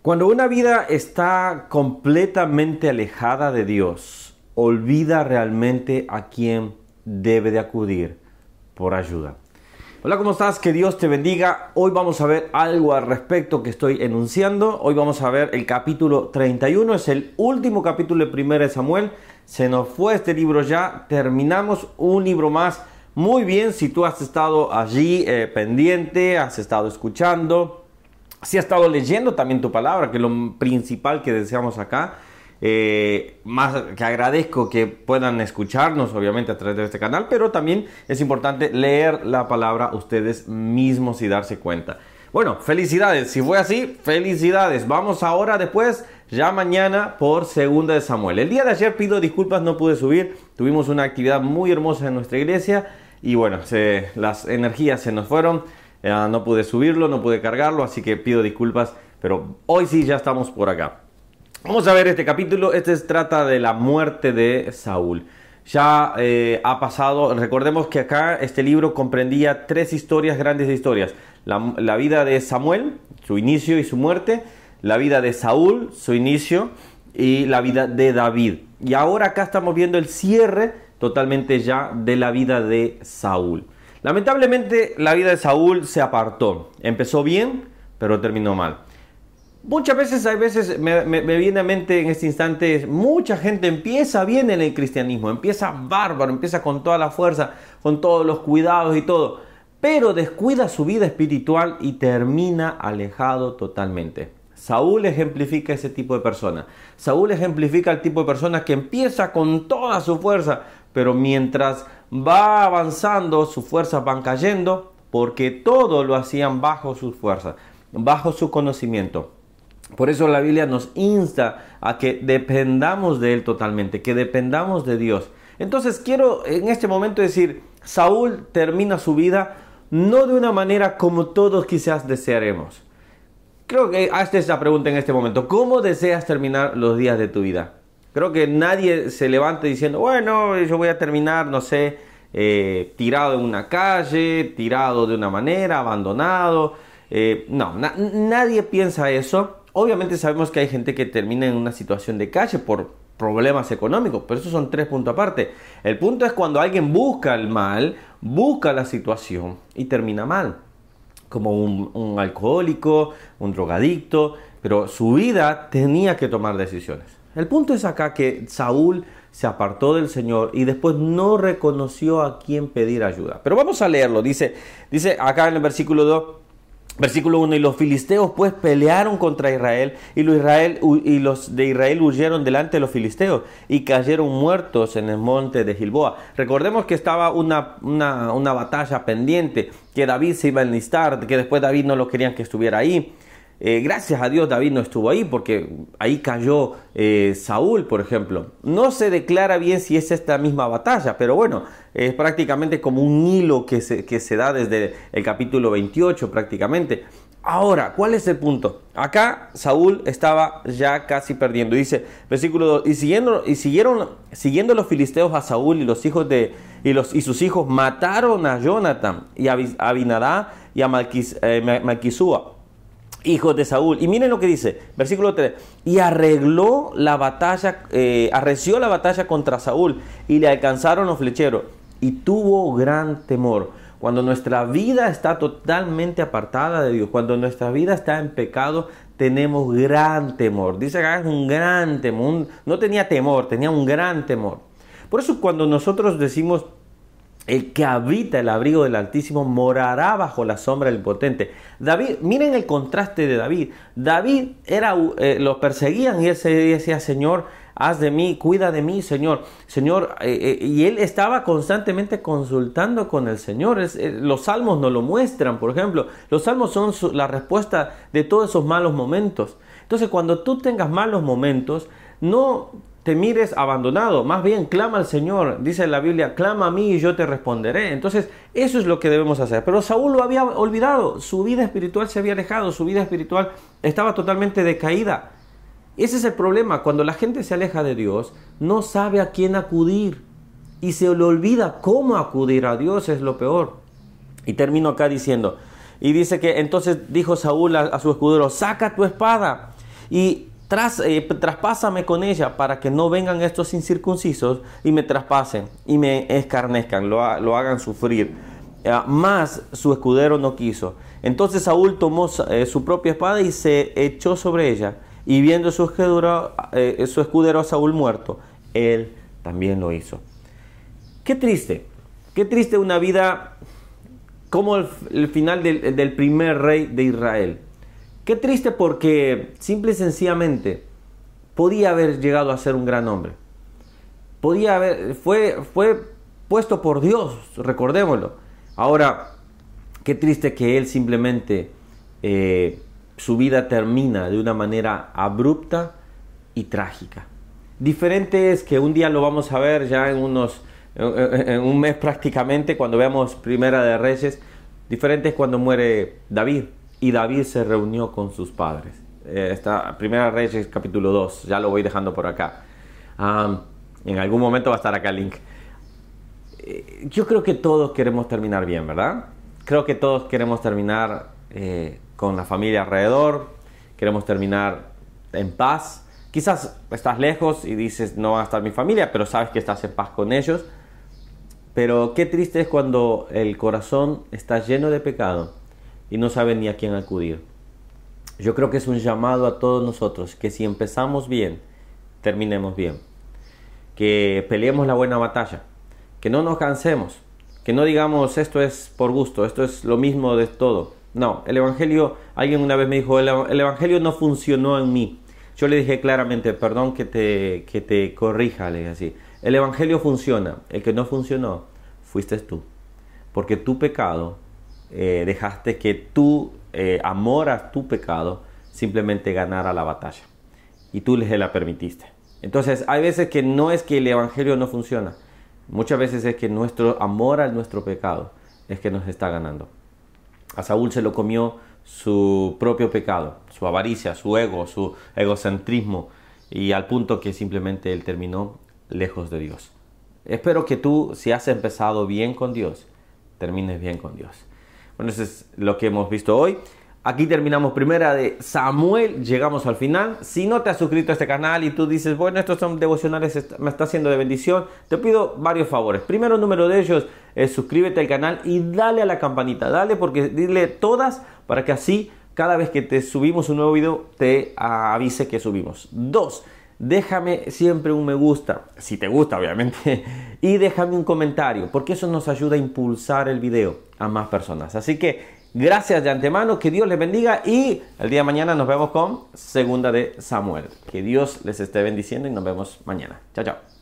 Cuando una vida está completamente alejada de Dios, olvida realmente a quién debe de acudir por ayuda. Hola, ¿cómo estás? Que Dios te bendiga. Hoy vamos a ver algo al respecto que estoy enunciando. Hoy vamos a ver el capítulo 31, es el último capítulo de 1 de Samuel. Se nos fue este libro ya, terminamos un libro más. Muy bien, si tú has estado allí eh, pendiente, has estado escuchando, si ha estado leyendo también tu palabra, que es lo principal que deseamos acá. Eh, más que agradezco que puedan escucharnos, obviamente, a través de este canal, pero también es importante leer la palabra ustedes mismos y darse cuenta. Bueno, felicidades. Si fue así, felicidades. Vamos ahora después, ya mañana, por segunda de Samuel. El día de ayer pido disculpas, no pude subir. Tuvimos una actividad muy hermosa en nuestra iglesia y bueno, las energías se nos fueron. Eh, no pude subirlo, no pude cargarlo, así que pido disculpas, pero hoy sí ya estamos por acá. Vamos a ver este capítulo, este trata de la muerte de Saúl. Ya eh, ha pasado, recordemos que acá este libro comprendía tres historias, grandes historias. La, la vida de Samuel, su inicio y su muerte, la vida de Saúl, su inicio, y la vida de David. Y ahora acá estamos viendo el cierre totalmente ya de la vida de Saúl. Lamentablemente la vida de Saúl se apartó. Empezó bien, pero terminó mal. Muchas veces, hay veces me, viene a mente en este instante, mucha gente empieza bien en el cristianismo, empieza bárbaro, empieza con toda la fuerza, con todos los cuidados y todo, pero descuida su vida espiritual y termina alejado totalmente. Saúl ejemplifica ese tipo de persona. Saúl ejemplifica el tipo de persona que empieza con toda su fuerza, pero mientras va avanzando, sus fuerzas van cayendo, porque todo lo hacían bajo sus fuerzas, bajo su conocimiento. Por eso la Biblia nos insta a que dependamos de Él totalmente, que dependamos de Dios. Entonces quiero en este momento decir, Saúl termina su vida no de una manera como todos quizás desearemos. Creo que hazte esa pregunta en este momento. ¿Cómo deseas terminar los días de tu vida? Creo que nadie se levanta diciendo, bueno, yo voy a terminar, no sé, eh, tirado en una calle, tirado de una manera, abandonado. Eh, no, nadie piensa eso. Obviamente sabemos que hay gente que termina en una situación de calle por problemas económicos, pero eso son tres puntos aparte. El punto es cuando alguien busca el mal, busca la situación y termina mal, como un alcohólico, un drogadicto, pero su vida tenía que tomar decisiones. El punto es acá que Saúl se apartó del Señor y después no reconoció a quién pedir ayuda. Pero vamos a leerlo. Dice, dice acá en el versículo 2, Versículo 1, y los filisteos pues pelearon contra Israel y los, Israel, y los de Israel huyeron delante de los filisteos y cayeron muertos en el monte de Gilboa. Recordemos que estaba una, una, una batalla pendiente, que David se iba a enlistar, que después David no lo querían que estuviera ahí. Eh, gracias a Dios David no estuvo ahí porque ahí cayó eh, Saúl, por ejemplo. No se declara bien si es esta misma batalla, pero bueno, es prácticamente como un hilo que se, que se da desde el capítulo 28 prácticamente. Ahora, ¿cuál es el punto? Acá Saúl estaba ya casi perdiendo. Dice, versículo 2, y, siguiendo, y siguieron, siguiendo los filisteos a Saúl y los hijos de, y, los, y sus hijos mataron a Jonathan y a Abinadá y a Malquis, eh, Malquisúa hijos de Saúl. Y miren lo que dice, versículo 3, y arregló la batalla, eh, arreció la batalla contra Saúl y le alcanzaron los flecheros y tuvo gran temor. Cuando nuestra vida está totalmente apartada de Dios, cuando nuestra vida está en pecado, tenemos gran temor. Dice que es un gran temor, no tenía temor, tenía un gran temor. Por eso cuando nosotros decimos el que habita el abrigo del Altísimo morará bajo la sombra del Potente. David, miren el contraste de David. David era, eh, lo perseguían y él decía, Señor, haz de mí, cuida de mí, Señor. Señor, eh, eh, y él estaba constantemente consultando con el Señor. los salmos nos lo muestran, por ejemplo. Los salmos son la respuesta de todos esos malos momentos. Entonces, cuando tú tengas malos momentos, no te mires abandonado, más bien clama al Señor, dice la Biblia, clama a mí y yo te responderé. Entonces, eso es lo que debemos hacer. Pero Saúl lo había olvidado, su vida espiritual se había alejado, su vida espiritual estaba totalmente decaída. Ese es el problema, cuando la gente se aleja de Dios, no sabe a quién acudir y se le olvida cómo acudir a Dios, es lo peor. Y termino acá diciendo, y dice que entonces dijo Saúl a, a su escudero, saca tu espada y tras, eh, traspásame con ella para que no vengan estos incircuncisos y me traspasen y me escarnezcan, lo, hagan sufrir. Eh, más su escudero no quiso. Entonces Saúl tomó eh, su propia espada y se echó sobre ella. Y viendo su escudero, su escudero Saúl muerto, él también lo hizo. Qué triste, qué triste una vida como el, final del, del primer rey de Israel Qué triste porque simple y sencillamente podía haber llegado a ser un gran hombre. Podía haber, fue, fue puesto por Dios, recordémoslo. Ahora, qué triste que él simplemente eh, su vida termina de una manera abrupta y trágica. Diferente es que un día lo vamos a ver ya en unos en un mes prácticamente cuando veamos Primera de Reyes. Diferente es cuando muere David y David se reunió con sus padres. Eh, esta Primera Reyes capítulo 2, ya lo voy dejando por acá. en algún momento va a estar acá el link. Eh, yo creo que todos queremos terminar bien, ¿verdad? Creo que todos queremos terminar eh, con la familia alrededor, queremos terminar en paz. Quizás estás lejos y dices, no va a estar mi familia, pero sabes que estás en paz con ellos. Pero qué triste es cuando el corazón está lleno de pecado y no saben ni a quién acudir. Yo creo que es un llamado a todos nosotros que si empezamos bien, terminemos bien. Que peleemos la buena batalla, que no nos cansemos, que no digamos esto es por gusto, esto es lo mismo de todo. No, el Evangelio, alguien una vez me dijo, el, Evangelio no funcionó en mí. Yo le dije claramente, perdón que te, que te corrija, le dije así. El Evangelio funciona, el que no funcionó fuiste tú. Porque tu pecado eh, dejaste que tu eh, amor a tu pecado simplemente ganara la batalla. Y tú le la permitiste. Entonces, hay veces que no es que el Evangelio no funciona. Muchas veces es que nuestro amor a nuestro pecado es que nos está ganando. A Saúl se lo comió su propio pecado, su avaricia, su ego, su egocentrismo, y al punto que simplemente él terminó lejos de Dios. Espero que tú, si has empezado bien con Dios, termines bien con Dios. Bueno, eso es lo que hemos visto hoy. Aquí terminamos primera de Samuel, llegamos al final. Si no te has suscrito a este canal y tú dices, bueno, estos son devocionales, me está haciendo de bendición, te pido varios favores. Primero, número de ellos es suscríbete al canal y dale a la campanita, dale porque dile todas para que así cada vez que te subimos un nuevo video te avise que subimos. Dos, déjame siempre un me gusta, si te gusta obviamente, y déjame un comentario, porque eso nos ayuda a impulsar el video a más personas. Así que gracias de antemano, que Dios les bendiga y el día de mañana nos vemos con Segunda de Samuel. Que Dios les esté bendiciendo y nos vemos mañana. Chao, chao.